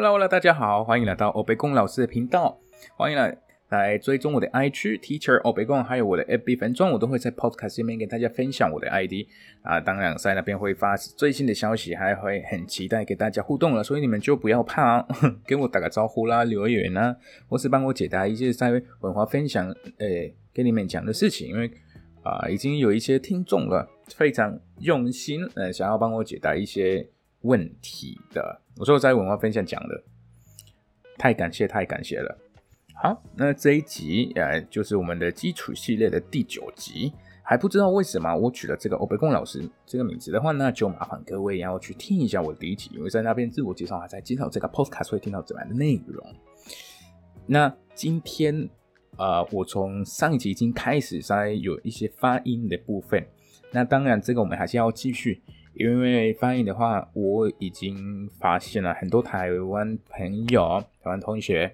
Hello，Hello，大家好，欢迎来到欧北贡老师的频道，欢迎来来追踪我的 IG Teacher 欧北贡，还有我的 FB 粉钻，我都会在 Podcast 里面给大家分享我的 ID 啊，当然在那边会发最新的消息，还会很期待给大家互动了，所以你们就不要怕，跟我打个招呼啦，留言啊，或是帮我解答一些在文化分享，诶，跟你们讲的事情，因为啊，已经有一些听众了，非常用心，呃，想要帮我解答一些。问题的，我说我在文化分享讲的，太感谢太感谢了。好，那这一集呃就是我们的基础系列的第九集，还不知道为什么我取了这个欧贝贡老师这个名字的话，那就麻烦各位要去听一下我第一集，因为在那边自我介绍还在介绍这个 podcast 会听到怎样的内容。那今天呃，我从上一集已经开始在有一些发音的部分，那当然这个我们还是要继续。因为翻译的话，我已经发现了很多台湾朋友、台湾同学，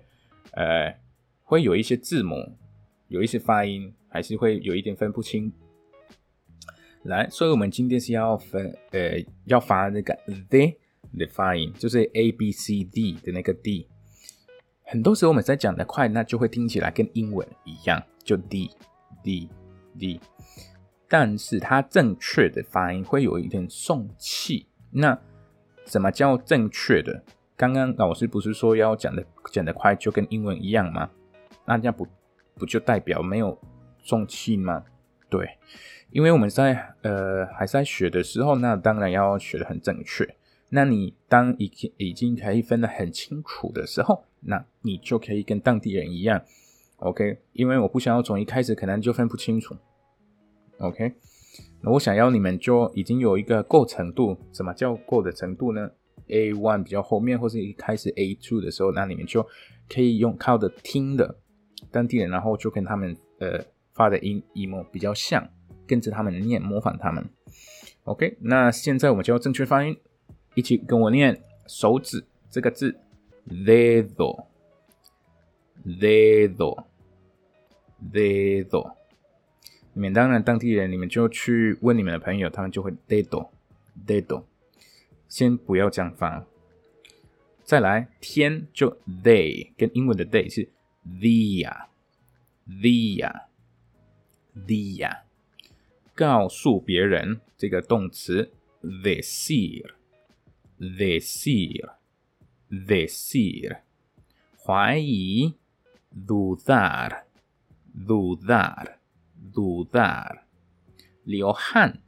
呃，会有一些字母，有一些发音还是会有一点分不清。来，所以我们今天是要分，呃，要发那个 “d” 的发音，就是 a b c d 的那个 d。很多时候我们在讲的快，那就会听起来跟英文一样，就 d d d。但是它正确的发音会有一点送气。那什么叫正确的？刚刚老师不是说要讲的讲的快就跟英文一样吗？那这样不不就代表没有送气吗？对，因为我们在呃还在学的时候，那当然要学的很正确。那你当已经已经可以分得很清楚的时候，那你就可以跟当地人一样，OK？因为我不想要从一开始可能就分不清楚。OK，那我想要你们就已经有一个够程度，什么叫够的程度呢？A one 比较后面，或是一开始 A two 的时候，那你们就可以用靠的听的当地人，然后就跟他们呃发的音音模比较像，跟着他们念，模仿他们。OK，那现在我们就要正确发音，一起跟我念手指这个字，dedo，dedo，dedo。你们当然当地人，你们就去问你们的朋友，他们就会 dedo dedo。先不要这样发。再来，天就 they，跟英文的 they 是 the the the。告诉别人这个动词 decir decir decir。怀疑 dudar dudar. 流汗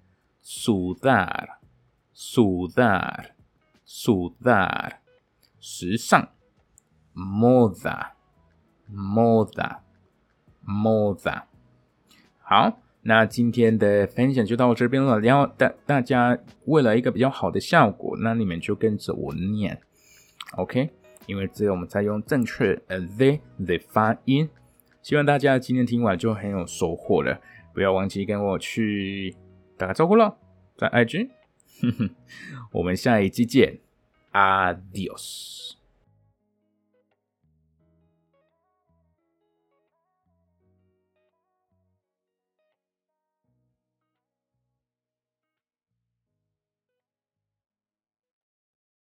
，sudar，sudar，sudar，时尚，moda，moda，moda。好，那今天的分享就到这边了。然后大大家为了一个比较好的效果，那你们就跟着我念，OK？因为只有我们在用正确呃 the 的发音。希望大家今天听完就很有收获了，不要忘记跟我去打个招呼喽，在 IG，我们下一期见，Adios。